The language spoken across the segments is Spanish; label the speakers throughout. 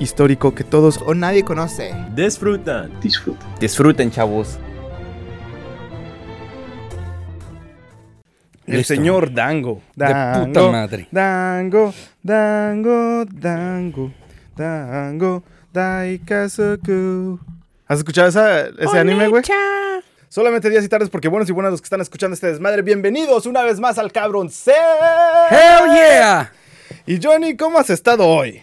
Speaker 1: Histórico que todos
Speaker 2: O nadie conoce.
Speaker 3: disfrutan.
Speaker 4: Disfruta.
Speaker 3: Disfruten, chavos.
Speaker 1: el
Speaker 4: Listo.
Speaker 1: señor Dango.
Speaker 4: De puta madre.
Speaker 1: Dango, Dango, Dango, Dango, Daikazoku. ¿Has escuchado esa- ese anime, güey? Solamente días y tardes porque buenos y buenas los que están escuchando este desmadre. Bienvenidos una vez más al Cabrón C.
Speaker 4: ¡Hell yeah!
Speaker 1: Y Johnny, ¿cómo has estado hoy?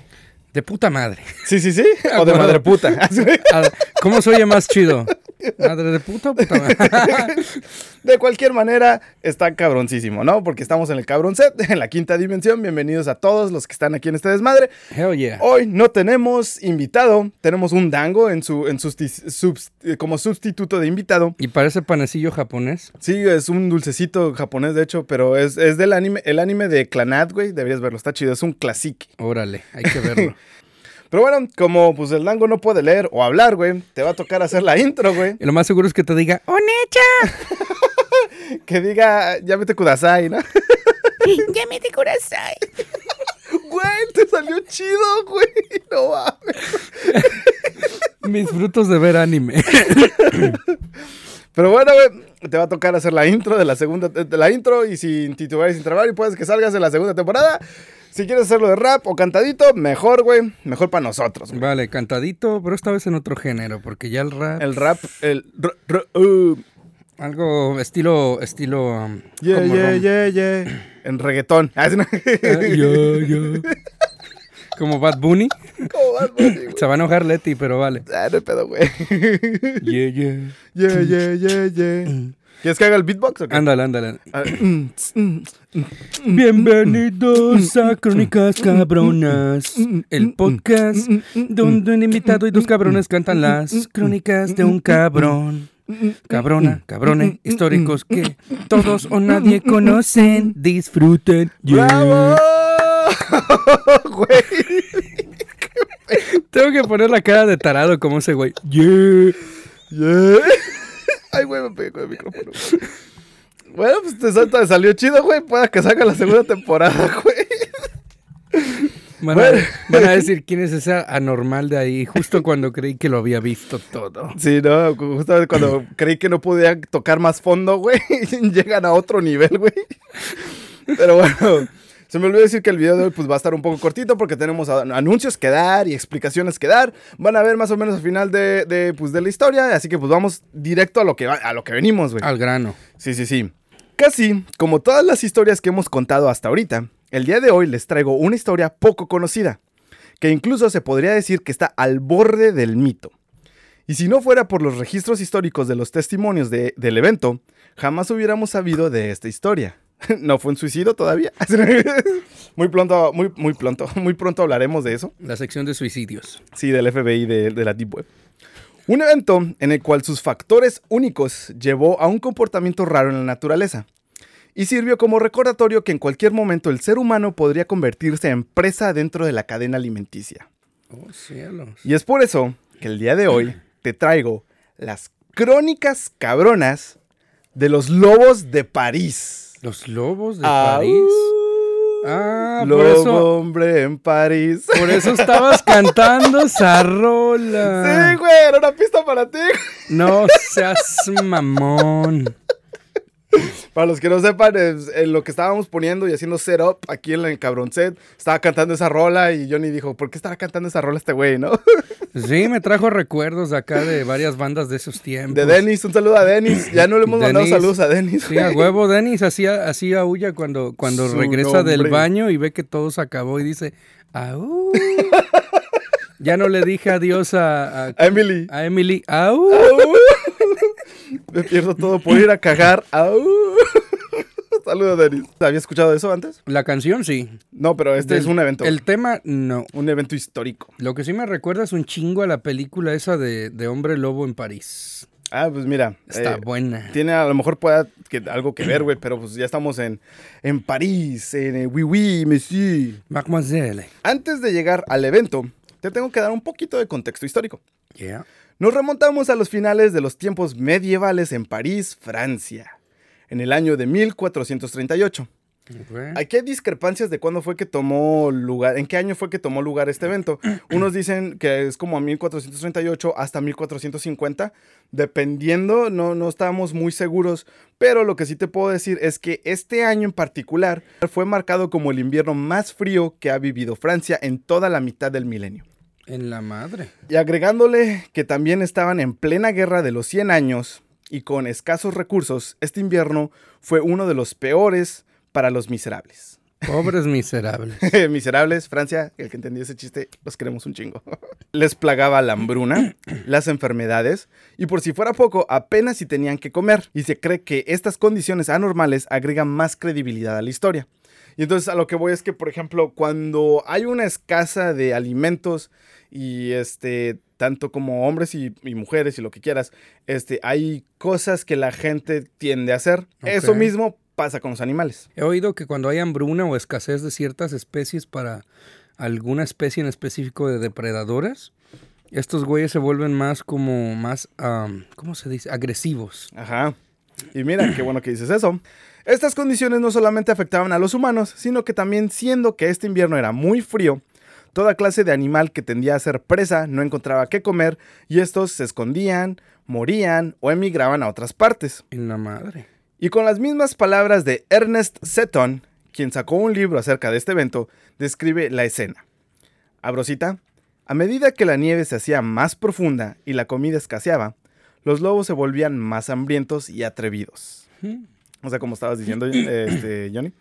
Speaker 4: De puta madre.
Speaker 1: Sí, sí, sí. O de madre puta.
Speaker 4: ¿Cómo se oye más chido? ¿Madre de puta puta madre?
Speaker 1: De cualquier manera, está cabroncísimo, ¿no? Porque estamos en el cabrón set, en la quinta dimensión. Bienvenidos a todos los que están aquí en este desmadre.
Speaker 4: Hell yeah.
Speaker 1: Hoy no tenemos invitado, tenemos un dango en su, en susti- subs- eh, como sustituto de invitado.
Speaker 4: ¿Y parece panecillo japonés?
Speaker 1: Sí, es un dulcecito japonés, de hecho, pero es, es del anime, el anime de Clanad, güey. Deberías verlo, está chido, es un classic.
Speaker 4: Órale, hay que verlo.
Speaker 1: Pero bueno, como pues el dango no puede leer o hablar, güey, te va a tocar hacer la intro, güey.
Speaker 4: Y lo más seguro es que te diga, ¡Onecha!
Speaker 1: Que diga, vete kudasai, ¿no?
Speaker 4: ¡Ya me te corazón!
Speaker 1: Güey, te salió chido, güey. No mames.
Speaker 4: Mis frutos de ver anime.
Speaker 1: Pero bueno, güey, te va a tocar hacer la intro de la segunda, de la intro y sin titubear y sin trabar y puedes que salgas en la segunda temporada. Si quieres hacerlo de rap o cantadito, mejor, güey, mejor para nosotros. güey.
Speaker 4: Vale, cantadito, pero esta vez en otro género, porque ya el rap...
Speaker 1: El rap, el uh,
Speaker 4: Algo estilo... estilo... um,
Speaker 1: yeah,
Speaker 4: como
Speaker 1: yeah,
Speaker 4: rom-
Speaker 1: yeah, yeah. En reggaetón. Ah, sí, no.
Speaker 4: Ah, yo, yo. Como Bad Bunny.
Speaker 1: ¿Cómo vas, güey? güey?
Speaker 4: Se va a enojar Leti, pero vale.
Speaker 1: Ah, no hay pedo, güey.
Speaker 4: Yeah, yeah.
Speaker 1: Yeah, yeah, yeah, yeah. ¿Quieres que haga el beatbox o qué?
Speaker 4: Ándale, ándale.
Speaker 1: Ah,
Speaker 4: Bienvenidos a Crónicas Cabronas, el podcast donde un invitado y dos cabrones cantan las crónicas de un cabrón. Cabrona, cabrones históricos que todos o nadie conocen. Disfruten. Yeah.
Speaker 1: ¡Bravo! Güey.
Speaker 4: Tengo que poner la cara de tarado como ese güey. Yeah.
Speaker 1: Yeah. Ay, güey, me pegué con el micrófono. Bueno, pues te, te salió chido, güey. Pueda que salga la segunda temporada, güey.
Speaker 4: Van a, van a decir quién es ese anormal de ahí, justo cuando creí que lo había visto todo.
Speaker 1: Sí, no, justamente cuando creí que no podía tocar más fondo, güey. Llegan a otro nivel, güey. Pero bueno, se me olvidó decir que el video de hoy pues, va a estar un poco cortito porque tenemos anuncios que dar y explicaciones que dar. Van a ver más o menos al final de, de, pues, de la historia. Así que pues vamos directo a lo que, a lo que venimos, güey.
Speaker 4: Al grano.
Speaker 1: Sí, sí, sí. Casi como todas las historias que hemos contado hasta ahorita, el día de hoy les traigo una historia poco conocida, que incluso se podría decir que está al borde del mito. Y si no fuera por los registros históricos de los testimonios de- del evento, jamás hubiéramos sabido de esta historia. ¿No fue un suicidio todavía? muy pronto, muy, muy pronto, muy pronto hablaremos de eso.
Speaker 4: La sección de suicidios.
Speaker 1: Sí, del FBI de, de la Deep Web. Un evento en el cual sus factores únicos llevó a un comportamiento raro en la naturaleza. Y sirvió como recordatorio que en cualquier momento el ser humano podría convertirse en presa dentro de la cadena alimenticia.
Speaker 4: Oh, cielos.
Speaker 1: Y es por eso que el día de hoy te traigo las crónicas cabronas de los lobos de París.
Speaker 4: Los lobos de. París. Ah, por
Speaker 1: Lobo
Speaker 4: eso,
Speaker 1: hombre en París.
Speaker 4: por eso estabas cantando esa rola.
Speaker 1: Sí, güey, era una pista para ti.
Speaker 4: No seas mamón.
Speaker 1: Para los que no sepan, es- en lo que estábamos poniendo y haciendo setup aquí en el cabrón set, estaba cantando esa rola y Johnny dijo, ¿por qué estará cantando esa rola este güey, no?
Speaker 4: Sí, me trajo recuerdos de acá de varias bandas de esos tiempos.
Speaker 1: De Dennis, un saludo a Dennis. Ya no le hemos mandado
Speaker 4: Denis.
Speaker 1: saludos a Dennis.
Speaker 4: Sí, a huevo, Denis hacía, hacía huya cuando, cuando
Speaker 1: Su
Speaker 4: regresa del baño y ve que todo se acabó y dice, ¡Au! ya no le dije adiós a, a,
Speaker 1: A Emily.
Speaker 4: a Emily. Au.
Speaker 1: Me pierdo todo por ir a cagar. Au. Saludos, Denis. ¿Había escuchado eso antes?
Speaker 4: La canción sí.
Speaker 1: No, pero este
Speaker 4: Del-
Speaker 1: es un evento.
Speaker 4: El tema, no.
Speaker 1: Un evento histórico.
Speaker 4: Lo que sí me recuerda es un chingo a la película esa de, de Hombre Lobo en París.
Speaker 1: Ah, pues mira.
Speaker 4: Está
Speaker 1: eh,
Speaker 4: buena.
Speaker 1: Tiene a lo mejor pueda que, algo que ver, güey, pero pues ya estamos en, en París, en eh, Oui Oui, Monsieur.
Speaker 4: Mademoiselle.
Speaker 1: Antes de llegar al evento, te tengo que dar un poquito de contexto histórico.
Speaker 4: Yeah.
Speaker 1: Nos remontamos a los finales de los tiempos medievales en París, Francia, en el año de 1438.
Speaker 4: Ok.
Speaker 1: Aquí hay discrepancias de cuándo fue que tomó lugar, en qué año fue que tomó lugar este evento. Unos dicen que es como a 1438 hasta 1450, dependiendo, no, no estábamos muy seguros, pero lo que sí te puedo decir es que este año en particular fue marcado como el invierno más frío que ha vivido Francia en toda la mitad del milenio.
Speaker 4: En la madre.
Speaker 1: Y agregándole que también estaban en plena guerra de los 100 años y con escasos recursos, este invierno fue uno de los peores para los miserables.
Speaker 4: Pobres miserables.
Speaker 1: miserables, Francia, el que entendió ese chiste, los queremos un chingo. Les plagaba la hambruna, las enfermedades y por si fuera poco, apenas si tenían que comer. Y se cree que estas condiciones anormales agregan más credibilidad a la historia. Y entonces a lo que voy es que, por ejemplo, cuando hay una escasa de alimentos y este, tanto como hombres y, y mujeres y lo que quieras, este, hay cosas que la gente tiende a hacer. Eso mismo pasa con los animales.
Speaker 4: He oído que cuando hay hambruna o escasez de ciertas especies para alguna especie en específico de depredadores, estos güeyes se vuelven más como más, am, ¿cómo se dice? Agresivos.
Speaker 1: Ajá. Y mira, qué bueno que dices eso. Estas condiciones no solamente afectaban a los humanos, sino que también siendo que este invierno era muy frío, toda clase de animal que tendía a ser presa no encontraba qué comer y estos se escondían, morían o emigraban a otras partes.
Speaker 4: En la madre.
Speaker 1: Y con las mismas palabras de Ernest Seton, quien sacó un libro acerca de este evento, describe la escena. Abrosita, a medida que la nieve se hacía más profunda y la comida escaseaba, los lobos se volvían más hambrientos y atrevidos. O sea, como estabas diciendo, este, Johnny.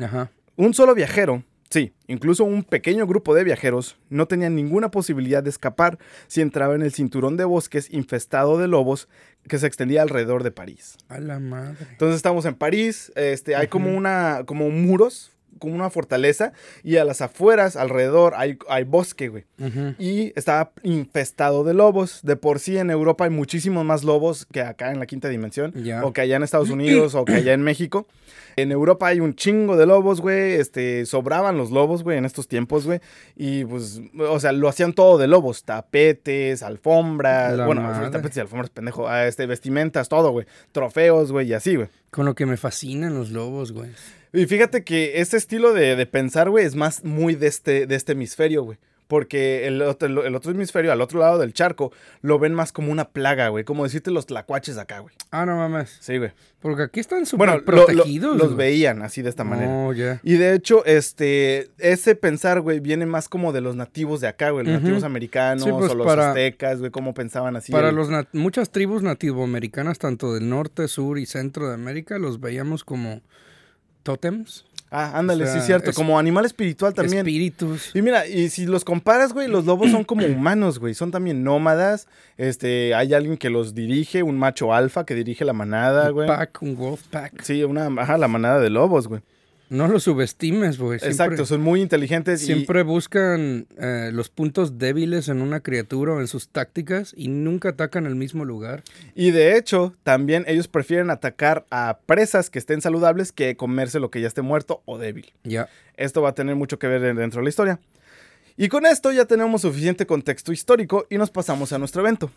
Speaker 4: Ajá.
Speaker 1: Un solo viajero, sí, incluso un pequeño grupo de viajeros, no tenían ninguna posibilidad de escapar si entraba en el cinturón de bosques infestado de lobos que se extendía alrededor de París.
Speaker 4: A la madre.
Speaker 1: Entonces estamos en París, este, hay como una, como muros, como una fortaleza, y a las afueras, alrededor, hay, hay bosque, güey. Y está infestado de lobos. De por sí en Europa hay muchísimos más lobos que acá en la quinta dimensión. O que allá en Estados Unidos o que allá en México. En Europa hay un chingo de lobos, güey. Este, sobraban los lobos, güey, en estos tiempos, güey. Y pues, o sea, lo hacían todo de lobos. Tapetes, alfombras.
Speaker 4: La
Speaker 1: bueno,
Speaker 4: madre.
Speaker 1: tapetes y alfombras, pendejo. ah, Este, vestimentas, todo, güey. Trofeos, güey, y así, güey.
Speaker 4: Con lo que me fascinan los lobos, güey.
Speaker 1: Y fíjate que ese estilo de, de pensar, güey, es más muy de este, de este hemisferio, güey. Porque el otro, el otro hemisferio, al otro lado del charco, lo ven más como una plaga, güey. Como decirte los tlacuaches acá, güey.
Speaker 4: Ah, no mames.
Speaker 1: Sí, güey.
Speaker 4: Porque aquí están súper
Speaker 1: Bueno, lo- lo-
Speaker 4: protegidos.
Speaker 1: los veían así de esta manera.
Speaker 4: Oh, ya.
Speaker 1: Y de hecho, este, ese pensar, güey, viene más como de los nativos de acá, güey. Los nativos americanos
Speaker 4: Sí, pues,
Speaker 1: o los
Speaker 4: para-
Speaker 1: aztecas, güey, cómo pensaban así.
Speaker 4: Para
Speaker 1: el-
Speaker 4: los muchas tribus nativoamericanas, tanto del norte, sur y centro de América, los veíamos como tótems,
Speaker 1: Ah, ándale,
Speaker 4: o sea,
Speaker 1: sí, cierto.
Speaker 4: es-
Speaker 1: Como animal espiritual también.
Speaker 4: espíritus.
Speaker 1: Y mira, y si los comparas, güey, los lobos son como humanos, güey. Son también nómadas. Este, hay alguien que los dirige, un macho alfa que dirige la manada,
Speaker 4: Un
Speaker 1: güey.
Speaker 4: pack, un wolf pack.
Speaker 1: Sí, una, ajá, la manada de lobos, güey.
Speaker 4: No los subestimes, güey. Siempre,
Speaker 1: Exacto, son muy inteligentes y
Speaker 4: Siempre buscan eh, los puntos débiles en una criatura o en sus tácticas y nunca atacan el mismo lugar.
Speaker 1: Y de hecho, también ellos prefieren atacar a presas que estén saludables que comerse lo que ya esté muerto o débil.
Speaker 4: Ya.
Speaker 1: Esto va a tener mucho que ver en- dentro de la historia. Y con esto ya tenemos suficiente contexto histórico y nos pasamos a nuestro evento.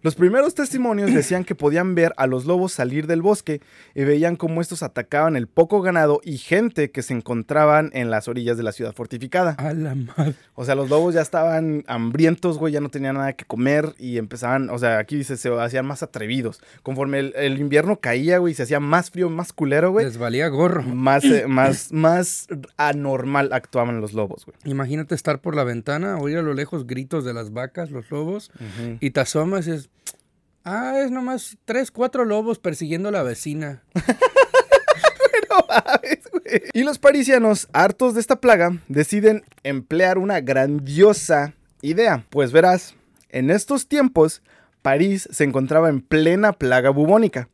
Speaker 1: Los primeros testimonios decían que podían ver a los lobos salir del bosque y veían cómo estos atacaban el poco ganado y gente que se encontraban en las orillas de la ciudad fortificada.
Speaker 4: A la madre.
Speaker 1: O sea, los lobos ya estaban hambrientos, güey, ya no tenían nada que comer y empezaban, o sea, aquí dice, se hacían más atrevidos. Conforme el, el invierno caía, güey, se hacía más frío, más culero, güey.
Speaker 4: Les valía gorro.
Speaker 1: Más, eh, más, más anormal actuaban los lobos, güey.
Speaker 4: Imagínate estar por la ventana, oír a lo lejos gritos de las vacas, los lobos, y te asomas y es... Ah, es nomás tres, cuatro lobos persiguiendo a la vecina.
Speaker 1: Y los parisianos, hartos de esta plaga, deciden emplear una grandiosa idea. Pues verás, en estos tiempos, París se encontraba en plena plaga bubónica.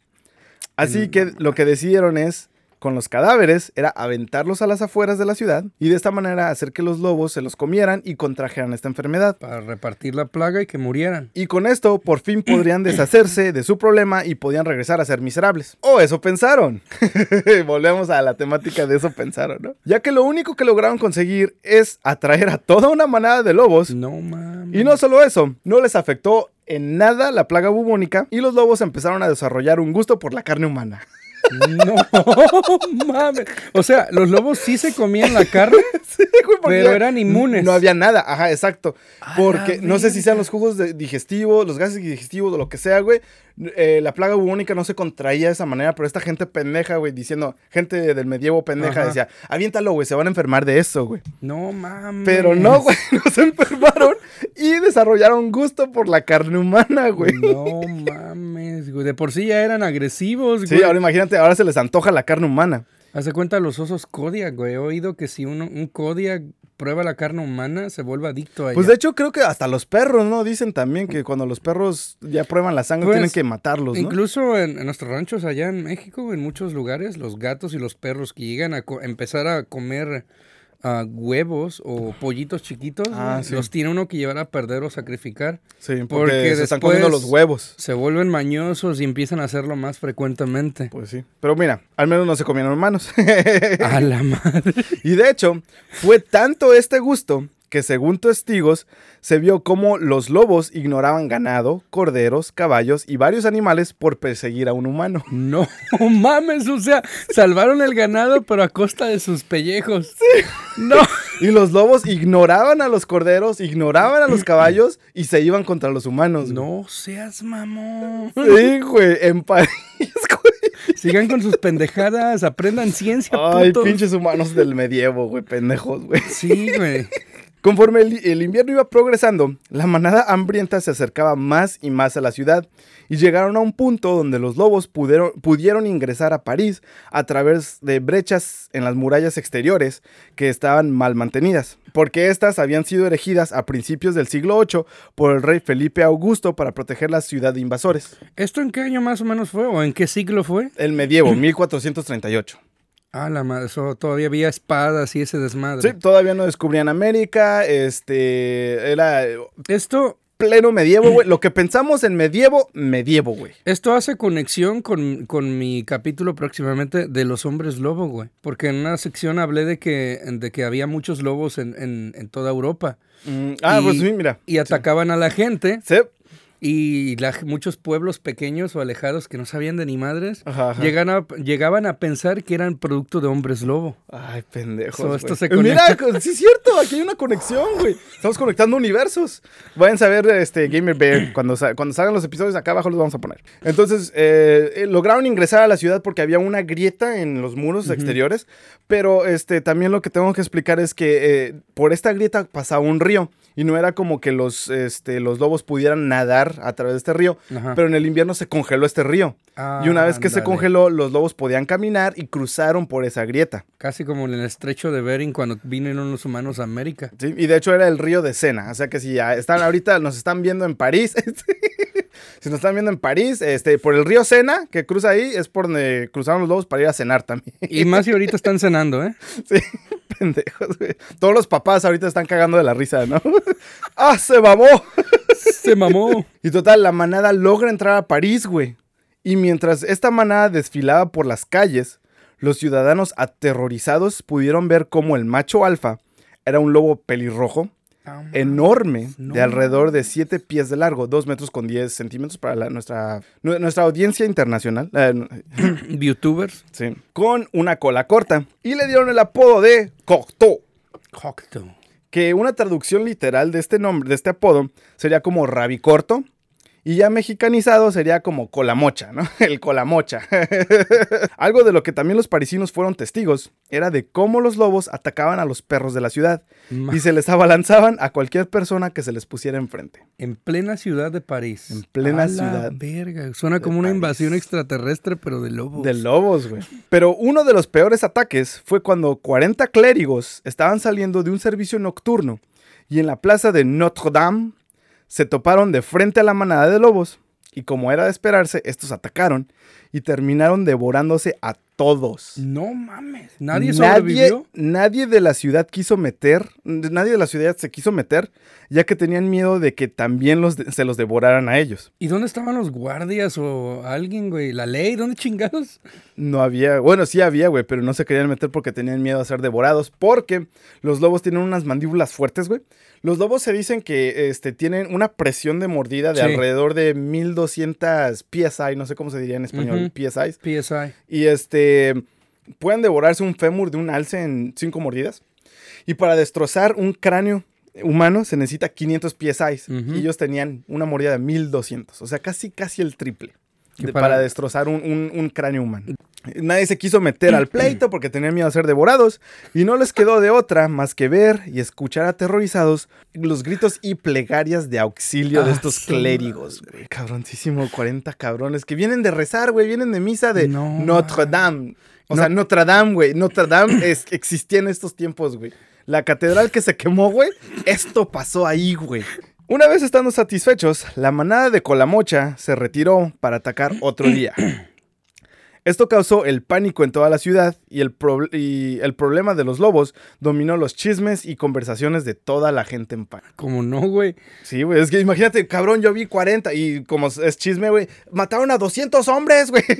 Speaker 1: Así que lo que decidieron es con los cadáveres era aventarlos a las afueras de la ciudad y de esta manera hacer que los lobos se los comieran y contrajeran esta enfermedad.
Speaker 4: Para repartir la plaga y que murieran.
Speaker 1: Y con esto por fin podrían deshacerse de su problema y podían regresar a ser miserables. O eso pensaron. Volvemos a la temática de eso pensaron, ¿no? Ya que lo único que lograron conseguir es atraer a toda una manada de lobos.
Speaker 4: No mames.
Speaker 1: Y no solo eso, no les afectó en nada la plaga bubónica y los lobos empezaron a desarrollar un gusto por la carne humana.
Speaker 4: No mames. O sea, los lobos sí se comían la carne,
Speaker 1: Sí, güey, porque
Speaker 4: pero eran inmunes.
Speaker 1: No había nada, ajá, exacto. Porque no sé si sean los jugos de- digestivos, los gases digestivos o lo que sea, güey. Eh, la plaga bubónica no se contraía de esa manera, pero esta gente pendeja, güey, diciendo, gente del medievo pendeja
Speaker 4: Ajá.
Speaker 1: decía, aviéntalo, güey, se van a enfermar de eso, güey.
Speaker 4: No mames.
Speaker 1: Pero no, güey, no se enfermaron y desarrollaron gusto por la carne humana, güey.
Speaker 4: No mames, güey. De por sí ya eran agresivos, güey.
Speaker 1: Sí, ahora imagínate, ahora se les antoja la carne humana.
Speaker 4: Hace cuenta los osos Kodiak, güey. He oído que si uno, un Kodiak prueba la carne humana, se vuelve adicto a ella.
Speaker 1: Pues de hecho creo que hasta los perros, ¿no? Dicen también que cuando los perros ya prueban la sangre
Speaker 4: Pues,
Speaker 1: tienen que matarlos, ¿no?
Speaker 4: Incluso en, en nuestros ranchos allá en México, en muchos lugares, los gatos y los perros que llegan a empezar a comer huevos o pollitos chiquitos,
Speaker 1: Ah, sí.
Speaker 4: los tiene uno que llevar a perder o sacrificar.
Speaker 1: Sí, porque,
Speaker 4: porque
Speaker 1: se están
Speaker 4: después-
Speaker 1: comiendo los huevos.
Speaker 4: Se vuelven mañosos y empiezan a hacerlo más frecuentemente.
Speaker 1: Pues sí. Pero mira, al menos no se comieron humanos.
Speaker 4: A la madre.
Speaker 1: y de hecho, fue tanto este gusto que según testigos se vio como los lobos ignoraban ganado, corderos, caballos y varios animales por perseguir a un humano.
Speaker 4: No mames, o sea, salvaron el ganado, pero a costa de sus pellejos. No.
Speaker 1: Y los lobos ignoraban a los corderos, ignoraban a los caballos y se iban contra los humanos. güey.
Speaker 4: No seas mamón.
Speaker 1: Sí, güey, en París, güey.
Speaker 4: Sigan con sus pendejadas, aprendan ciencia,
Speaker 1: Ay,
Speaker 4: putos.
Speaker 1: pinches humanos del medievo, güey, pendejos, güey.
Speaker 4: Sí, güey.
Speaker 1: Conforme el, el invierno iba progresando, la manada hambrienta se acercaba más y más a la ciudad y llegaron a un punto donde los lobos pudieron, pudieron ingresar a París a través de brechas en las murallas exteriores que estaban mal mantenidas, porque estas habían sido erigidas a principios del siglo VIII por el rey Felipe Augusto para proteger la ciudad de invasores.
Speaker 4: ¿Esto en qué año más o menos fue? ¿O en qué siglo fue?
Speaker 1: El medievo, 1438.
Speaker 4: Ah, la madre, eso todavía había espadas y ese desmadre.
Speaker 1: Sí, todavía no descubrían América, este, era
Speaker 4: Esto,
Speaker 1: pleno medievo, güey. Lo que pensamos en medievo, medievo, güey.
Speaker 4: esto hace conexión con, con mi capítulo próximamente de los hombres lobo, güey. Porque en una sección hablé de que, de que había muchos lobos en, en- en toda Europa.
Speaker 1: Mm, ah,
Speaker 4: Y-
Speaker 1: pues sí, mira.
Speaker 4: Y atacaban a la gente.
Speaker 1: Sí.
Speaker 4: Y la- muchos pueblos pequeños o alejados que no sabían de ni madres
Speaker 1: Ajá, ajá.
Speaker 4: llegan a- llegaban a pensar que eran producto de hombres lobo.
Speaker 1: Ay, pendejos.
Speaker 4: So, esto se
Speaker 1: Eh, Mira, sí es cierto, aquí hay una conexión, güey. Estamos conectando universos. Vayan a ver este Gamer Bear. Cuando, cuando salgan los episodios, acá abajo los vamos a poner. Entonces, eh, eh, lograron ingresar a la ciudad porque había una grieta en los muros exteriores. Pero este, también lo que tengo que explicar es que eh, por esta grieta pasaba un río. Y no era como que los, este, los lobos pudieran nadar a través de este río.
Speaker 4: Ajá.
Speaker 1: Pero en el invierno se congeló este río. y una vez que se congeló, los lobos podían caminar y cruzaron por esa grieta.
Speaker 4: Casi como en el estrecho de Bering cuando vinieron los humanos a América.
Speaker 1: Sí, y de hecho era el río de Sena. O sea que si ya están ahorita, nos están viendo en París. si nos están viendo en París, este, por el río Sena, que cruza ahí, es por donde cruzaron los lobos para ir a cenar también.
Speaker 4: Y más si ahorita están cenando, ¿eh?
Speaker 1: Sí, pendejos, güey. Todos los papás ahorita están cagando de la risa, ¿no? ¡Ah, se mamó!
Speaker 4: Se mamó.
Speaker 1: Y total, la manada logra entrar a París, güey. Y mientras esta manada desfilaba por las calles, los ciudadanos aterrorizados pudieron ver cómo el macho alfa era un lobo pelirrojo, enorme,
Speaker 4: No.
Speaker 1: de alrededor de 7 pies de largo, 2 metros con 10 centímetros para la- nuestra, nu- nuestra audiencia internacional. eh,
Speaker 4: YouTubers.
Speaker 1: sí, con una cola corta. Y le dieron el apodo de Cocteau.
Speaker 4: Cocteau.
Speaker 1: Que una traducción literal de este nombre, de este apodo, sería como rabicorto. Y ya mexicanizado sería como colamocha, ¿no? El colamocha. Algo de lo que también los parisinos fueron testigos era de cómo los lobos atacaban a los perros de la ciudad
Speaker 4: Ma-
Speaker 1: y se les abalanzaban a cualquier persona que se les pusiera enfrente.
Speaker 4: En plena ciudad de París.
Speaker 1: En plena
Speaker 4: A la
Speaker 1: ciudad
Speaker 4: verga. Suena como una
Speaker 1: París.
Speaker 4: invasión extraterrestre, pero de lobos.
Speaker 1: De lobos, güey. Pero uno de los peores ataques fue cuando 40 clérigos estaban saliendo de un servicio nocturno y en la plaza de Notre Dame se toparon de frente a la manada de lobos. Y como era de esperarse, estos atacaron y terminaron devorándose a todos.
Speaker 4: No mames. Nadie sobrevivió.
Speaker 1: Nadie de la ciudad quiso meter, nadie de la ciudad se quiso meter, ya que tenían miedo de que también los se los devoraran a ellos.
Speaker 4: ¿Y dónde estaban los guardias o alguien, güey? ¿La ley? ¿Dónde chingados?
Speaker 1: No había, bueno, sí había, güey, pero no se querían meter porque tenían miedo a ser devorados, porque los lobos tienen unas mandíbulas fuertes, güey. Los lobos se dicen que este, tienen una presión de mordida de
Speaker 4: Sí.
Speaker 1: alrededor de 1200 PSI, no sé cómo se diría en español. PSI.
Speaker 4: PSI.
Speaker 1: Y este, pueden devorarse un fémur de un alce en cinco mordidas. Y para destrozar un cráneo humano se necesita 500 PSI. Y ellos tenían una mordida de 1200, o sea, casi, casi el triple. De-
Speaker 4: para-
Speaker 1: para... destrozar un, un- un cráneo humano. Nadie se quiso meter al pleito porque tenían miedo a ser devorados y no les quedó de otra más que ver y escuchar aterrorizados los gritos y plegarias de auxilio de
Speaker 4: Ah,
Speaker 1: estos clérigos, güey. Cabroncísimo, 40 cabrones que vienen de rezar, güey, vienen de misa de
Speaker 4: No,
Speaker 1: Notre Dame. O
Speaker 4: No.
Speaker 1: sea, Notre Dame, güey. Notre Dame es- existía en estos tiempos, güey. La catedral que se quemó, güey. Esto pasó ahí, güey. Una vez estando satisfechos, la manada de Colamocha se retiró para atacar otro día. Esto causó el pánico en toda la ciudad y el, prob- y el problema de los lobos dominó los chismes y conversaciones de toda la gente en pánico.
Speaker 4: Como no, güey.
Speaker 1: Sí, güey, es que imagínate, cabrón, yo vi 40 y como es chisme, güey, mataron a 200 hombres, güey.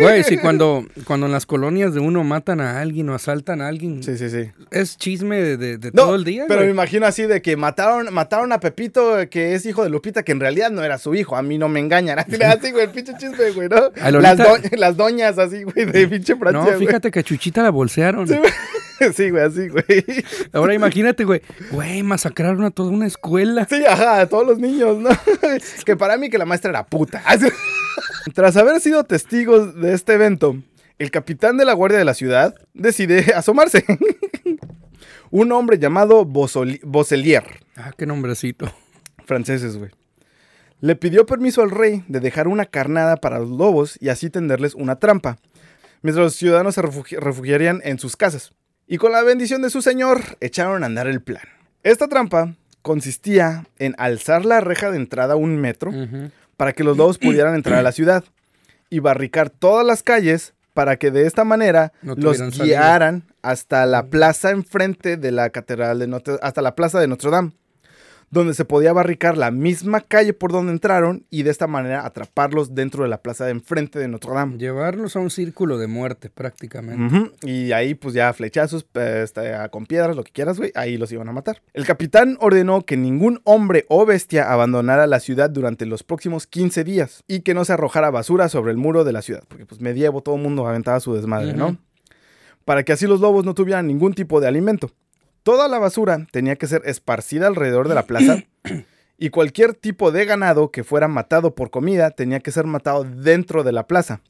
Speaker 4: Güey, sí, cuando, cuando en las colonias de uno matan a alguien o asaltan a alguien,
Speaker 1: Sí, sí, sí.
Speaker 4: es chisme de, de- de
Speaker 1: No,
Speaker 4: todo el día,
Speaker 1: pero me imagino así de que mataron, mataron a Pepito, que es hijo de Lupita, que en realidad no era su hijo. A mí no me engañan. Así, así, güey, el pinche chisme, güey, ¿no? Las, do- las doñas así, güey, de pinche Francia,
Speaker 4: No,
Speaker 1: güey.
Speaker 4: fíjate que a Chuchita la bolsearon.
Speaker 1: Sí, güey, así, güey.
Speaker 4: Ahora imagínate, güey. Güey, masacraron a toda una escuela.
Speaker 1: Sí, ajá, a todos los niños, ¿no? que para mí que la maestra era puta. Tras haber sido testigos de este evento, el capitán de la guardia de la ciudad decide asomarse. Un hombre llamado Bosoli- Boselier.
Speaker 4: Ah, qué nombrecito.
Speaker 1: franceses, güey. Le pidió permiso al rey de dejar una carnada para los lobos y así tenderles una trampa, mientras los ciudadanos se refugi- refugiarían en sus casas. Y con la bendición de su señor, echaron a andar el plan. Esta trampa consistía en alzar la reja de entrada un metro para que los lobos pudieran entrar a la ciudad y barricar todas las calles para que de esta manera
Speaker 4: No
Speaker 1: los
Speaker 4: salida.
Speaker 1: guiaran hasta la plaza enfrente de la catedral de Notre, hasta la plaza de Notre Dame, donde se podía barricar la misma calle por donde entraron y de esta manera atraparlos dentro de la plaza de enfrente de Notre Dame.
Speaker 4: Llevarlos a un círculo de muerte, prácticamente.
Speaker 1: Y ahí, pues ya flechazos, eh, este, con piedras, lo que quieras, güey, ahí los iban a matar. El capitán ordenó que ningún hombre o bestia abandonara la ciudad durante los próximos 15 días y que no se arrojara basura sobre el muro de la ciudad, porque pues medievo todo el mundo aventaba su desmadre. ¿no? Para que así los lobos no tuvieran ningún tipo de alimento. Toda la basura tenía que ser esparcida alrededor de la plaza y cualquier tipo de ganado que fuera matado por comida tenía que ser matado dentro de la plaza.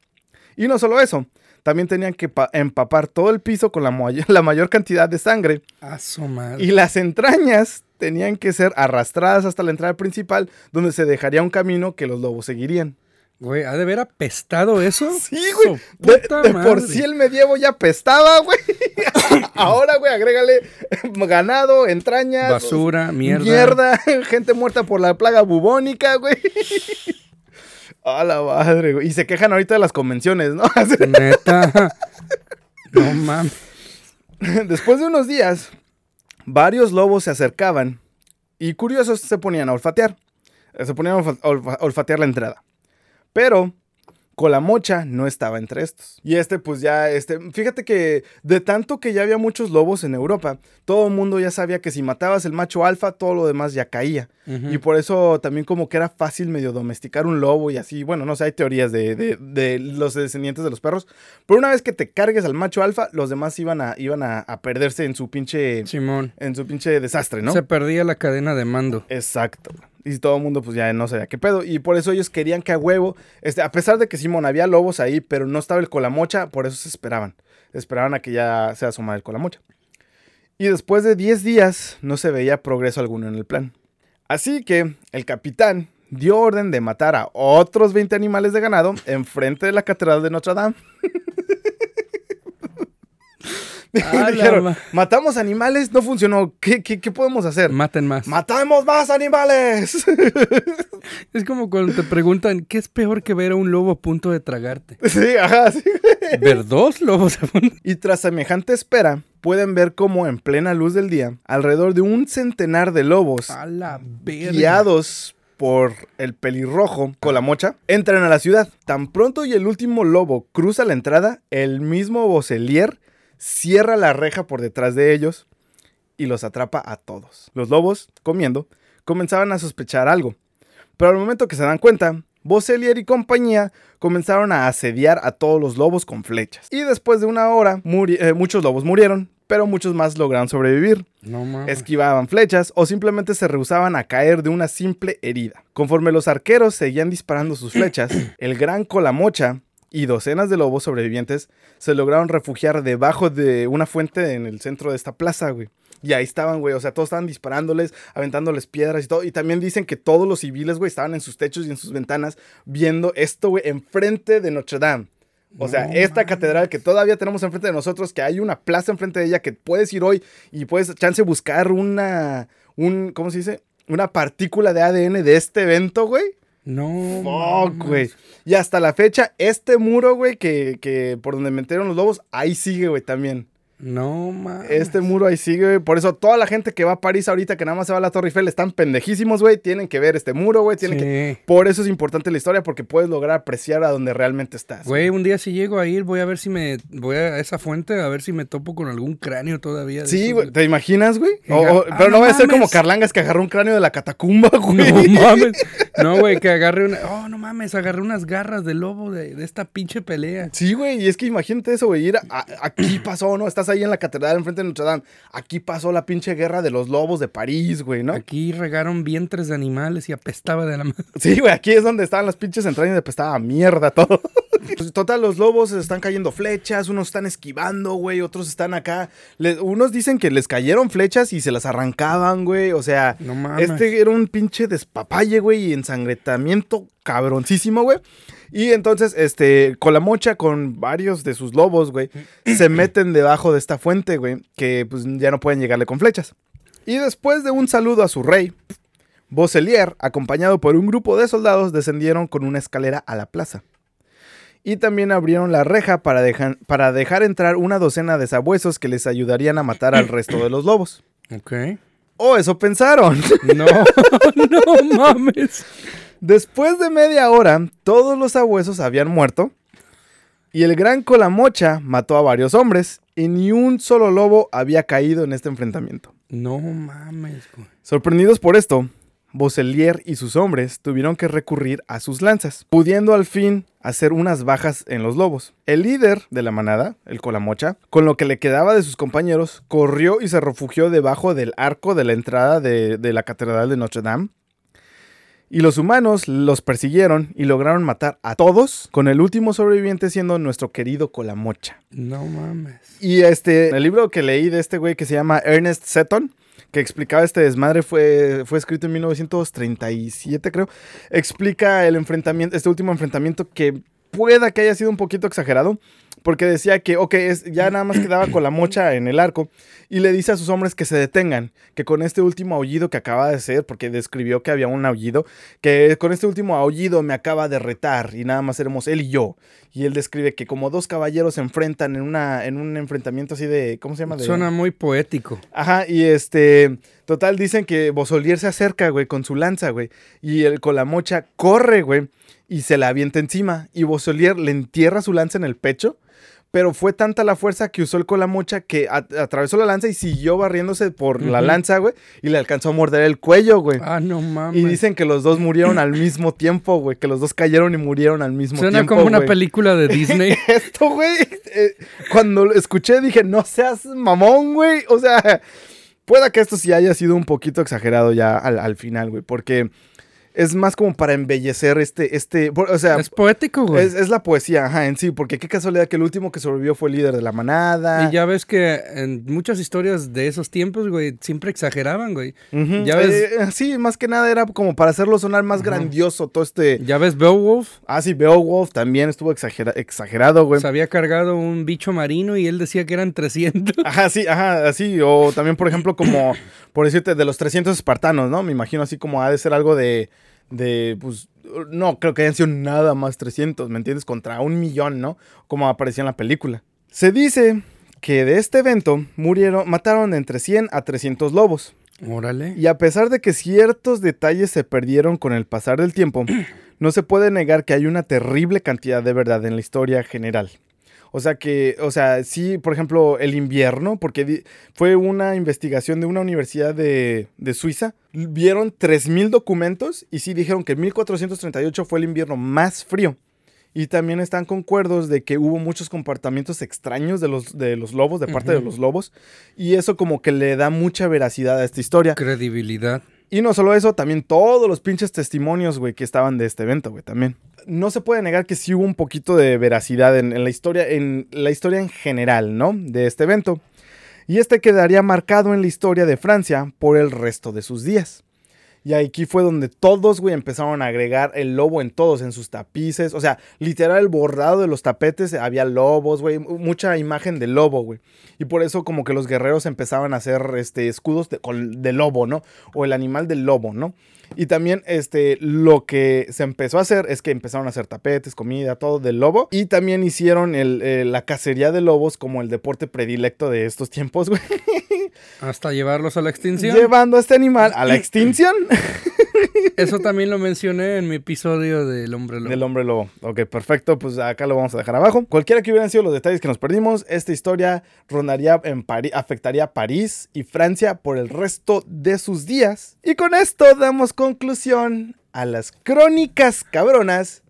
Speaker 1: Y no solo eso, también tenían que pa- empapar todo el piso con la, la mayor cantidad de sangre
Speaker 4: A su madre.
Speaker 1: y las entrañas tenían que ser arrastradas hasta la entrada principal donde se dejaría un camino que los lobos seguirían.
Speaker 4: Güey, ¿ha de haber apestado eso?
Speaker 1: Sí, güey. De, por sí el medievo ya pestaba, güey. Ahora, güey, agrégale ganado, entrañas.
Speaker 4: Basura, mierda.
Speaker 1: Mierda, gente muerta por la plaga bubónica, güey. A la madre, güey. Y se quejan ahorita de las convenciones, ¿no?
Speaker 4: Neta. No mames.
Speaker 1: Después de unos días, varios lobos se acercaban y curiosos se ponían a olfatear. Eh, Se ponían a olfa- olfa- olfatear la entrada. Pero Colamocha no estaba entre estos. Y este, pues ya, este, fíjate que de tanto que ya había muchos lobos en Europa, todo el mundo ya sabía que si matabas el macho alfa, todo lo demás ya caía. Y por eso también como que era fácil medio domesticar un lobo y así. Bueno, no sé, hay teorías de, de- de los descendientes de los perros. Pero una vez que te cargues al macho alfa, los demás iban a, iban a, a perderse en su pinche...
Speaker 4: Simón.
Speaker 1: En su pinche desastre, ¿no?
Speaker 4: Se perdía la cadena de mando.
Speaker 1: Exacto. Y todo el mundo pues ya no sabía qué pedo. Y por eso ellos querían que a huevo, este, a pesar de que Simón había lobos ahí, pero no estaba el colamocha, por eso se esperaban. Esperaban a que ya se asomara el colamocha. Y después de 10 días no se veía progreso alguno en el plan. Así que el capitán dio orden de matar a otros 20 animales de ganado enfrente de la catedral de Notre Dame.
Speaker 4: A la
Speaker 1: Dijeron,
Speaker 4: ma-
Speaker 1: matamos animales, no funcionó. ¿Qué, qué, qué podemos hacer?
Speaker 4: Maten más.
Speaker 1: ¡Matamos más animales!
Speaker 4: es como cuando te preguntan, ¿qué es peor que ver a un lobo a punto de tragarte?
Speaker 1: sí, ajá, sí.
Speaker 4: ¿Ver dos lobos a punto?
Speaker 1: Y tras semejante espera, pueden ver cómo en plena luz del día, alrededor de un centenar de lobos
Speaker 4: A la verga.
Speaker 1: guiados por el pelirrojo con la mocha, entran a la ciudad. Tan pronto y el último lobo cruza la entrada, el mismo Bocelier cierra la reja por detrás de ellos y los atrapa a todos. Los lobos, comiendo, comenzaban a sospechar algo. Pero al momento que se dan cuenta, Bocelier y compañía comenzaron a asediar a todos los lobos con flechas. Y después de una hora, eh, muchos lobos murieron, pero muchos más lograron sobrevivir
Speaker 4: No
Speaker 1: esquivaban flechas o simplemente se rehusaban a caer de una simple herida. Conforme los arqueros seguían disparando sus flechas, el gran colamocha y docenas de lobos sobrevivientes se lograron refugiar debajo de una fuente en el centro de esta plaza, güey. Y ahí estaban, güey. O sea, todos estaban disparándoles, aventándoles piedras y todo. Y también dicen que todos los civiles, güey, estaban en sus techos y en sus ventanas viendo esto, güey, enfrente de Notre Dame. O sea,
Speaker 4: No
Speaker 1: esta catedral que todavía tenemos enfrente de nosotros, que hay una plaza enfrente de ella que puedes ir hoy y puedes chance buscar una, un, ¿cómo se dice? Una partícula de ADN de este evento, güey.
Speaker 4: No.
Speaker 1: Fuck, güey. Y hasta la fecha, este muro, güey, que, que por donde metieron los lobos, ahí sigue, güey, también.
Speaker 4: No mames.
Speaker 1: Este muro ahí sigue, güey. Por eso toda la gente que va a París ahorita, que nada más se va a la Torre Eiffel, están pendejísimos, güey. Tienen que ver este muro, güey. Tienen
Speaker 4: Sí.
Speaker 1: que... Por eso es importante la historia, porque puedes lograr apreciar a donde realmente estás.
Speaker 4: Güey, un día si llego a ir, voy a ver si me. Voy a esa fuente a ver si me topo con algún cráneo todavía.
Speaker 1: Sí, güey. ¿Te imaginas, güey? O-
Speaker 4: Diga,
Speaker 1: o-
Speaker 4: ah,
Speaker 1: pero no
Speaker 4: no
Speaker 1: va a ser como. Carlangas que agarró un cráneo de la catacumba, güey.
Speaker 4: No mames. No, güey, que agarre una. Oh, no mames, agarré unas garras de lobo de, de esta pinche pelea.
Speaker 1: Sí, güey, y es que imagínate eso, güey, ir a- a- aquí pasó, ¿no? Estás ahí en la catedral enfrente de Notre Dame, aquí pasó la pinche guerra de los lobos de París, güey, ¿no?
Speaker 4: Aquí regaron vientres de animales y apestaba de la madre.
Speaker 1: Sí, güey, aquí es donde estaban las pinches entrañas de pestada mierda, todo. Pues, Total, los lobos están cayendo flechas, unos están esquivando, güey, otros están acá. Le- unos dicen que les cayeron flechas y se las arrancaban, güey, o sea,
Speaker 4: No mames.
Speaker 1: este era un pinche despapalle, güey, y ensangretamiento cabroncísimo, güey. Y entonces, este, con la mocha, con varios de sus lobos, güey, se meten debajo de esta fuente, güey, que pues ya no pueden llegarle con flechas. Y después de un saludo a su rey, Bocelier, acompañado por un grupo de soldados, descendieron con una escalera a la plaza. Y también abrieron la reja para, dejar- para dejar entrar una docena de sabuesos que les ayudarían a matar al resto de los lobos.
Speaker 4: Ok.
Speaker 1: Oh, eso pensaron.
Speaker 4: No, no mames.
Speaker 1: Después de media hora, todos los sabuesos habían muerto. Y el gran Colamocha mató a varios hombres. Y ni un solo lobo había caído en este enfrentamiento.
Speaker 4: No mames, güey.
Speaker 1: Sorprendidos por esto, Bocelier y sus hombres tuvieron que recurrir a sus lanzas, pudiendo al fin hacer unas bajas en los lobos. El líder de la manada, el Colamocha, con lo que le quedaba de sus compañeros, corrió y se refugió debajo del arco de la entrada de, de la catedral de Notre Dame. Y los humanos los persiguieron y lograron matar a todos, con el último sobreviviente siendo nuestro querido Colamocha.
Speaker 4: No mames.
Speaker 1: Y este, el libro que leí de este güey que se llama Ernest Seton, que explicaba este desmadre, fue, fue escrito en 1937, creo. Explica el enfrentamiento, este último enfrentamiento que pueda que haya sido un poquito exagerado, porque decía que, ok, es, ya nada más quedaba con la mocha en el arco, y le dice a sus hombres que se detengan, que con este último aullido que acaba de hacer, porque describió que había un aullido, que con este último aullido me acaba de retar, y nada más éramos él y yo. Y él describe que como dos caballeros se enfrentan en, una, en un enfrentamiento así de, ¿cómo se llama? De,
Speaker 4: Suena muy poético.
Speaker 1: Ajá, y este, total, dicen que Bosolier se acerca, güey, con su lanza, güey, y el con la mocha corre, güey, y se la avienta encima, y Bosolier le entierra su lanza en el pecho, pero fue tanta la fuerza que usó el colamocha que atravesó la lanza y siguió barriéndose por la lanza, güey, y le alcanzó a morder el cuello, güey.
Speaker 4: Ah, no mames.
Speaker 1: Y dicen que los dos murieron al mismo tiempo, güey, que los dos cayeron y murieron al mismo
Speaker 4: Suena
Speaker 1: tiempo.
Speaker 4: como una película de Disney.
Speaker 1: Esto, güey, eh, cuando lo escuché dije, no seas mamón, güey. O sea, pueda que esto sí haya sido un poquito exagerado ya al, al final, güey, porque es más como para embellecer este, este, o sea,
Speaker 4: Es poético, güey.
Speaker 1: es, es la poesía, ajá, en sí, porque qué casualidad que el último que sobrevivió fue el líder de la manada.
Speaker 4: Y ya ves que en muchas historias de esos tiempos, güey, siempre exageraban, güey.
Speaker 1: Ujú,
Speaker 4: ya ves-
Speaker 1: eh, sí, más que nada era como para hacerlo sonar más grandioso todo este...
Speaker 4: Ya ves, Beowulf
Speaker 1: Ah, sí, Beowulf también estuvo exagera- exagerado, güey.
Speaker 4: se había cargado un bicho marino y él decía que eran 300.
Speaker 1: Ajá, sí, ajá, así. O también, por ejemplo, como, por decirte, de los 300 espartanos, ¿no? Me imagino así como ha de ser algo de, de, pues, no, creo que hayan sido nada más 300, ¿me entiendes? Contra un millón, ¿no? Como aparecía en la película. Se dice que de este evento murieron, mataron entre 100 a 300 lobos.
Speaker 4: Órale.
Speaker 1: Y a pesar de que ciertos detalles se perdieron con el pasar del tiempo, no se puede negar que hay una terrible cantidad de verdad en la historia general. O sea que, o sea, sí, por ejemplo, el invierno, porque fue una investigación de una universidad de, de Suiza, vieron 3.000 documentos y sí dijeron que 1438 fue el invierno más frío. Y también están concuerdos de que hubo muchos comportamientos extraños de los, de los lobos, de parte de los lobos. Y eso como que le da mucha veracidad a esta historia.
Speaker 4: Credibilidad.
Speaker 1: Y no solo eso, también todos los pinches testimonios, güey, que estaban de este evento, güey, también. No se puede negar que sí hubo un poquito de veracidad en, la historia, en la historia en general, ¿no? De este evento. Y este quedaría marcado en la historia de Francia por el resto de sus días. Y aquí fue donde todos, güey, empezaron a agregar el lobo en todos, en sus tapices. O sea, literal, el bordado de los tapetes había lobos, güey. Mucha imagen de lobo, güey. Y por eso como que los guerreros empezaban a hacer este, escudos de, de lobo, ¿no? O el animal del lobo, ¿no? Y también este, lo que se empezó a hacer es que empezaron a hacer tapetes, comida, todo del lobo. Y también hicieron el, eh, la cacería de lobos como el deporte predilecto de estos tiempos, güey.
Speaker 4: Hasta llevarlos a la extinción.
Speaker 1: Llevando a este animal a la extinción
Speaker 4: Eso también lo mencioné en mi episodio del hombre lobo.
Speaker 1: del hombre lobo. Ok, perfecto. Pues acá lo vamos a dejar abajo. Cualquiera que hubieran sido los detalles que nos perdimos, esta historia rondaría en París, afectaría a París y Francia por el resto de sus días. Y con esto damos conclusión a las crónicas cabronas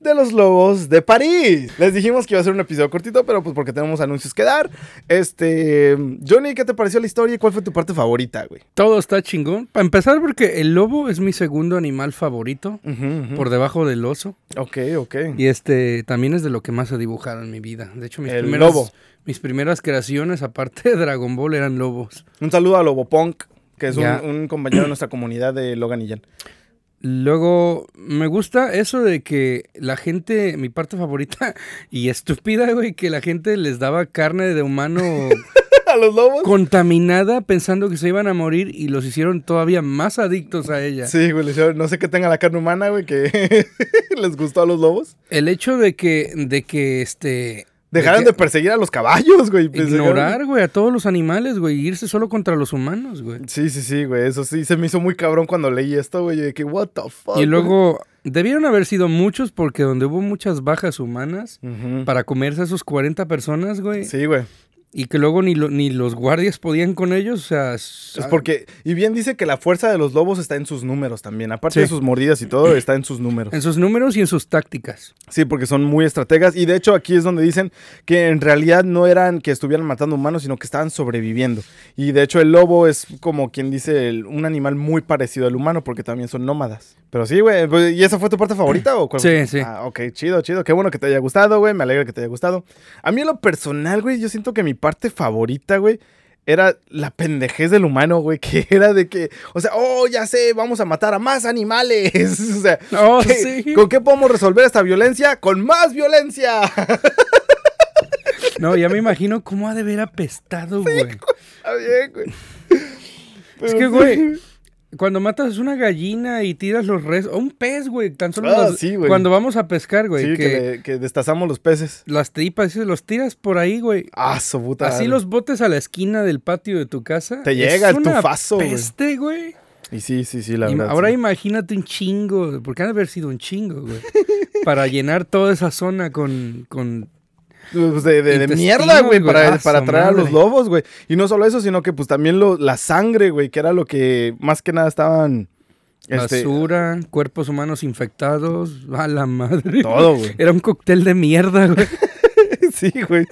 Speaker 1: de los lobos de París. Les dijimos que iba a ser un episodio cortito, pero pues porque tenemos anuncios que dar. Este, Johnny, ¿qué te pareció la historia y cuál fue tu parte favorita, güey?
Speaker 4: Todo está chingón. Para empezar, porque el lobo es mi segundo animal favorito, por debajo del oso.
Speaker 1: Ok, ok.
Speaker 4: Y este también es de lo que más he dibujado en mi vida. De hecho, mis,
Speaker 1: El
Speaker 4: primeras,
Speaker 1: lobo.
Speaker 4: mis primeras creaciones, aparte de Dragon Ball, eran lobos.
Speaker 1: Un saludo a Lobo Punk, que es un compañero de nuestra comunidad de Logan y Jan.
Speaker 4: Luego, me gusta eso de que la gente, mi parte favorita y estúpida, güey, que la gente les daba carne de humano
Speaker 1: ¿A los lobos?
Speaker 4: contaminada pensando que se iban a morir y los hicieron todavía más adictos a ella.
Speaker 1: Sí, güey, no sé qué tenga la carne humana, güey, que les gustó a los lobos.
Speaker 4: El hecho de que, de que este...
Speaker 1: Dejaron de,
Speaker 4: que
Speaker 1: perseguir a los caballos, güey. pues,
Speaker 4: Ignorar, güey, a todos los animales, güey, irse solo contra los humanos, güey.
Speaker 1: Sí, sí, sí, güey, eso sí, se me hizo muy cabrón cuando leí esto, güey, de que, what the fuck.
Speaker 4: Y luego, debieron haber sido muchos porque donde hubo muchas bajas humanas para comerse a esos 40 personas, güey,
Speaker 1: Sí, güey.
Speaker 4: Y que luego ni, lo- ni los guardias podían con ellos, o sea...
Speaker 1: Es porque, y bien dice que la fuerza de los lobos está en sus números también. Aparte
Speaker 4: Sí.
Speaker 1: de sus mordidas y todo, está en sus números.
Speaker 4: En sus números y en sus tácticas.
Speaker 1: Sí, porque son muy estrategas. Y de hecho, aquí es donde dicen que en realidad no eran que estuvieran matando humanos, sino que estaban sobreviviendo. Y de hecho, el lobo es como quien dice el- un animal muy parecido al humano, porque también son nómadas. Pero sí, güey. pues, ¿Y esa fue tu parte favorita o cuál?
Speaker 4: Sí,
Speaker 1: fue?
Speaker 4: sí.
Speaker 1: Ah, ok, chido, chido. Qué bueno que te haya gustado, güey. Me alegra que te haya gustado. A mí, en lo personal, güey, yo siento que mi parte favorita, güey. Era la pendejez del humano, güey, que era de que, o sea, oh, ya sé, vamos a matar a más animales. o sea,
Speaker 4: Oh,
Speaker 1: ¿qué-
Speaker 4: sí.
Speaker 1: ¿con qué podemos resolver esta violencia? ¡Con más violencia!
Speaker 4: No, ya me imagino cómo ha de haber apestado, güey.
Speaker 1: Está bien, güey.
Speaker 4: Es que, güey, cuando matas una gallina y tiras los res... O un pez, güey, tan solo
Speaker 1: Ah,
Speaker 4: los-
Speaker 1: sí, güey.
Speaker 4: cuando vamos a pescar, güey,
Speaker 1: Sí, que,
Speaker 4: que,
Speaker 1: le- que destazamos los peces.
Speaker 4: las tripas, los tiras por ahí, güey.
Speaker 1: Ah, su puta.
Speaker 4: Así los botes a la esquina del patio de tu casa.
Speaker 1: Te
Speaker 4: es
Speaker 1: llega el
Speaker 4: una
Speaker 1: tufazo, güey.
Speaker 4: peste, güey.
Speaker 1: Y sí, sí, sí, la
Speaker 4: Im-
Speaker 1: verdad.
Speaker 4: Ahora
Speaker 1: sí.
Speaker 4: imagínate un chingo, porque han de haber sido un chingo, güey. para llenar toda esa zona con, con
Speaker 1: Pues de, de- mierda, güey, para,
Speaker 4: Ah,
Speaker 1: para atraer a los lobos, güey. Y no solo eso, sino que pues también lo, la sangre, güey, que era lo que más que nada estaban... Este,
Speaker 4: basura, cuerpos humanos infectados. A la madre.
Speaker 1: todo, güey.
Speaker 4: Era un cóctel de mierda, güey.
Speaker 1: sí, güey.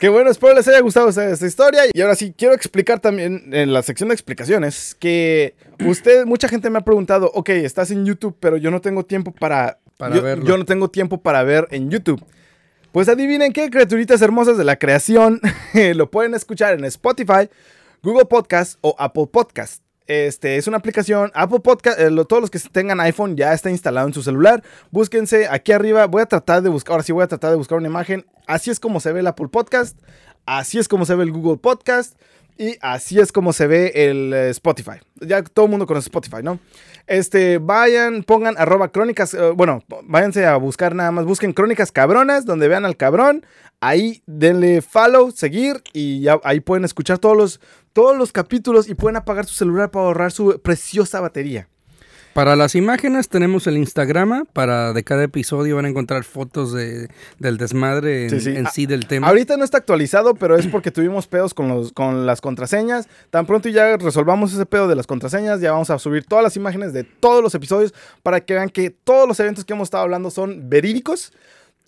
Speaker 1: Qué bueno, espero les haya gustado esta historia. Y ahora sí, quiero explicar también en la sección de explicaciones que usted, mucha gente me ha preguntado, ok, estás en YouTube, pero yo no tengo tiempo para,
Speaker 4: Para
Speaker 1: yo,
Speaker 4: verlo.
Speaker 1: yo no tengo tiempo para ver en YouTube. Pues adivinen qué, criaturitas hermosas de la creación, lo pueden escuchar en Spotify, Google Podcast o Apple Podcast. Este es una aplicación, Apple Podcast, eh, todos los que tengan iPhone ya está instalado en su celular. Búsquense aquí arriba, voy a tratar de buscar, ahora sí voy a tratar de buscar una imagen. Así es como se ve el Apple Podcast, así es como se ve el Google Podcast y así es como se ve el eh, Spotify. Ya todo el mundo conoce Spotify, ¿no? Este, vayan, pongan arroba crónicas, eh, bueno, váyanse a buscar nada más, busquen crónicas cabronas, donde vean al cabrón, ahí denle follow, seguir y ya ahí pueden escuchar todos los, todos los capítulos y pueden apagar su celular para ahorrar su preciosa batería.
Speaker 4: Para las imágenes tenemos el Instagrama. Para de cada episodio van a encontrar fotos de, del desmadre en
Speaker 1: Sí,
Speaker 4: sí,
Speaker 1: sí.
Speaker 4: en
Speaker 1: Ah,
Speaker 4: sí del tema.
Speaker 1: Ahorita no está actualizado, pero es porque tuvimos pedos con, los, con las contraseñas. Tan pronto ya resolvamos ese pedo de las contraseñas, ya vamos a subir todas las imágenes de todos los episodios para que vean que todos los eventos que hemos estado hablando son verídicos.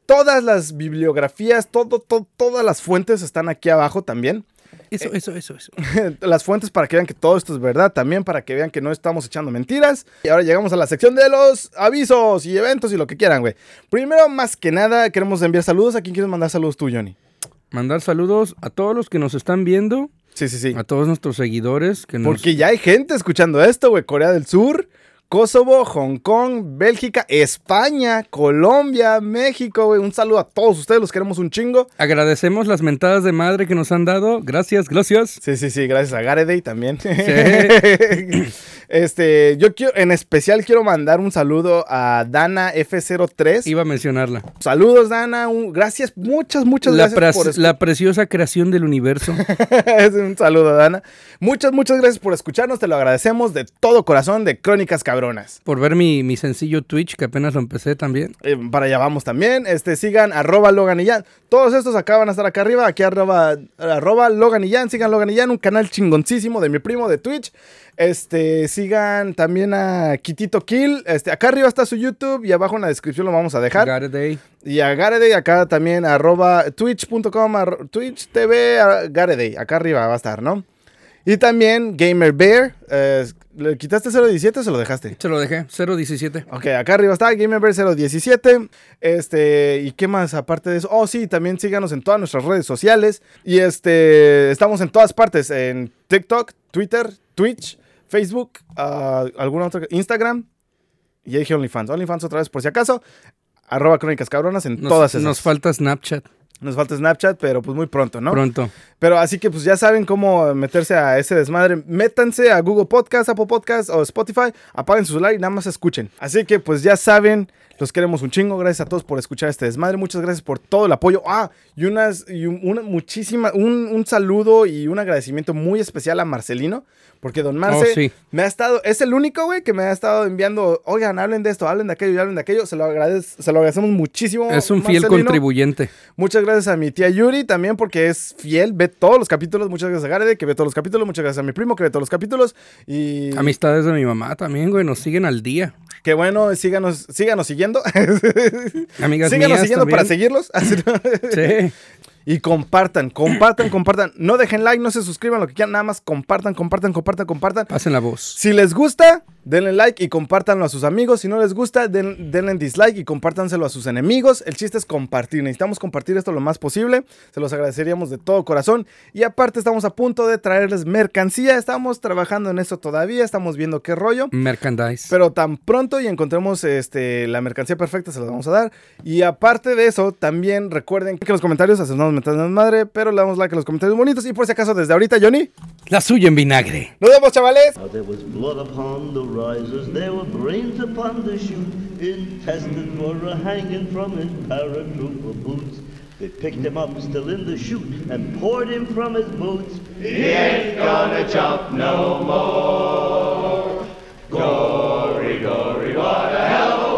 Speaker 1: Todas las bibliografías, todo, to- todas las fuentes están aquí abajo también.
Speaker 4: Eso, eso, eso, eso.
Speaker 1: las fuentes para que vean que todo esto es verdad, también para que vean que no estamos echando mentiras. Y ahora llegamos a la sección de los avisos y eventos y lo que quieran, güey. Primero, más que nada, queremos enviar saludos. ¿A quién quieres mandar saludos tú, Johnny?
Speaker 4: Mandar saludos a todos los que nos están viendo,
Speaker 1: Sí, sí, sí.
Speaker 4: a todos nuestros seguidores que nos...
Speaker 1: Porque ya hay gente escuchando esto, güey. Corea del Sur, Kosovo, Hong Kong, Bélgica, España, Colombia, México, güey. Un saludo a todos ustedes, los queremos un chingo.
Speaker 4: Agradecemos las mentadas de madre que nos han dado. Gracias, gracias.
Speaker 1: Sí, sí, sí, gracias a Gareday también. este, yo quiero, en especial quiero mandar un saludo a Dana F03.
Speaker 4: Iba a mencionarla.
Speaker 1: Saludos, Dana. un- gracias, muchas, muchas
Speaker 4: La,
Speaker 1: gracias por
Speaker 4: la preciosa creación del universo.
Speaker 1: un saludo, Dana. Muchas, muchas gracias por escucharnos. Te lo agradecemos de todo corazón de Crónicas Cabronas.
Speaker 4: por ver mi, mi sencillo Twitch, que apenas lo empecé también.
Speaker 1: Eh, para allá vamos también. Este, sigan arroba Logan y Jan. Todos estos acá van a estar acá arriba. Aquí arroba, arroba Logan y Jan. Sigan Logan y Jan, un canal chingoncísimo de mi primo de Twitch. Este, sigan también a Kitito Kill. Este, acá arriba está su YouTube y abajo en la descripción lo vamos a dejar.
Speaker 4: Got it, day.
Speaker 1: Y a Gareday, acá también arroba twitch.com, arro- twitch TV, a- Gareday, acá arriba va a estar, ¿no? Y también Gamer Bear. eh, ¿Le quitaste 017 o se lo dejaste?
Speaker 4: Se lo dejé, 017.
Speaker 1: Ok, acá arriba está GamerBear 017. Este, ¿y qué más aparte de eso? Oh, sí, también síganos en todas nuestras redes sociales. Y este, estamos en todas partes: en TikTok, Twitter, Twitch, Facebook, ah, alguna otra, Instagram. Y ya dije OnlyFans. OnlyFans otra vez por si acaso. Arroba Crónicas Cabronas en
Speaker 4: Nos,
Speaker 1: todas esas.
Speaker 4: nos falta Snapchat
Speaker 1: Nos falta Snapchat, pero pues muy pronto, ¿no?
Speaker 4: pronto.
Speaker 1: Pero así que pues ya saben cómo meterse a ese desmadre. Métanse a Google Podcast, Apple Podcast o Spotify. Apaguen su celular y nada más escuchen. Así que pues ya saben, los queremos un chingo. Gracias a todos por escuchar este desmadre. Muchas gracias por todo el apoyo. Ah, y unas, y un- una muchísima, un, un saludo y un agradecimiento muy especial a Marcelino. Porque Don Marce
Speaker 4: Oh, sí.
Speaker 1: me ha estado, es el único, güey, que me ha estado enviando, oigan, hablen de esto, hablen de aquello y hablen de aquello. Se lo, agradece, se lo agradecemos muchísimo.
Speaker 4: Es un fiel contribuyente.
Speaker 1: Muchas gracias a mi tía Yuri también porque es fiel, ve todos los capítulos. Muchas gracias a Garede que ve todos los capítulos. Muchas gracias a mi primo que ve todos los capítulos. Y
Speaker 4: Amistades de mi mamá también, güey, nos siguen al día.
Speaker 1: Qué bueno, síganos, síganos siguiendo.
Speaker 4: Amigas
Speaker 1: síganos
Speaker 4: mías
Speaker 1: siguiendo para seguirlos.
Speaker 4: Sí.
Speaker 1: y compartan, compartan, compartan. No dejen like, no se suscriban, lo que quieran. Nada más compartan, compartan, compartan, compartan.
Speaker 4: Pasen la voz.
Speaker 1: Si les gusta, denle like y compártanlo a sus amigos. Si no les gusta, den- denle dislike y compártanselo a sus enemigos. El chiste es compartir. Necesitamos compartir esto lo más posible. Se los agradeceríamos de todo corazón. Y aparte estamos a punto de traerles mercancía. Estamos trabajando en eso todavía. Estamos viendo qué rollo.
Speaker 4: Merchandise.
Speaker 1: Pero tan pronto y encontremos este, la mercancía perfecta, se los vamos a dar. Y aparte de eso, también recuerden que en los comentarios hacemos mentalidad madre, pero le damos like a los comentarios bonitos. Y por si acaso, desde ahorita, Johnny,
Speaker 4: La suya en vinagre.
Speaker 1: nos vemos, chavales.
Speaker 5: rises, there were brains upon the chute, intestines were hanging from his paratrooper boots. They picked him up still in the chute and poured him from his boots. He ain't gonna jump no more. Gory, gory, what a hell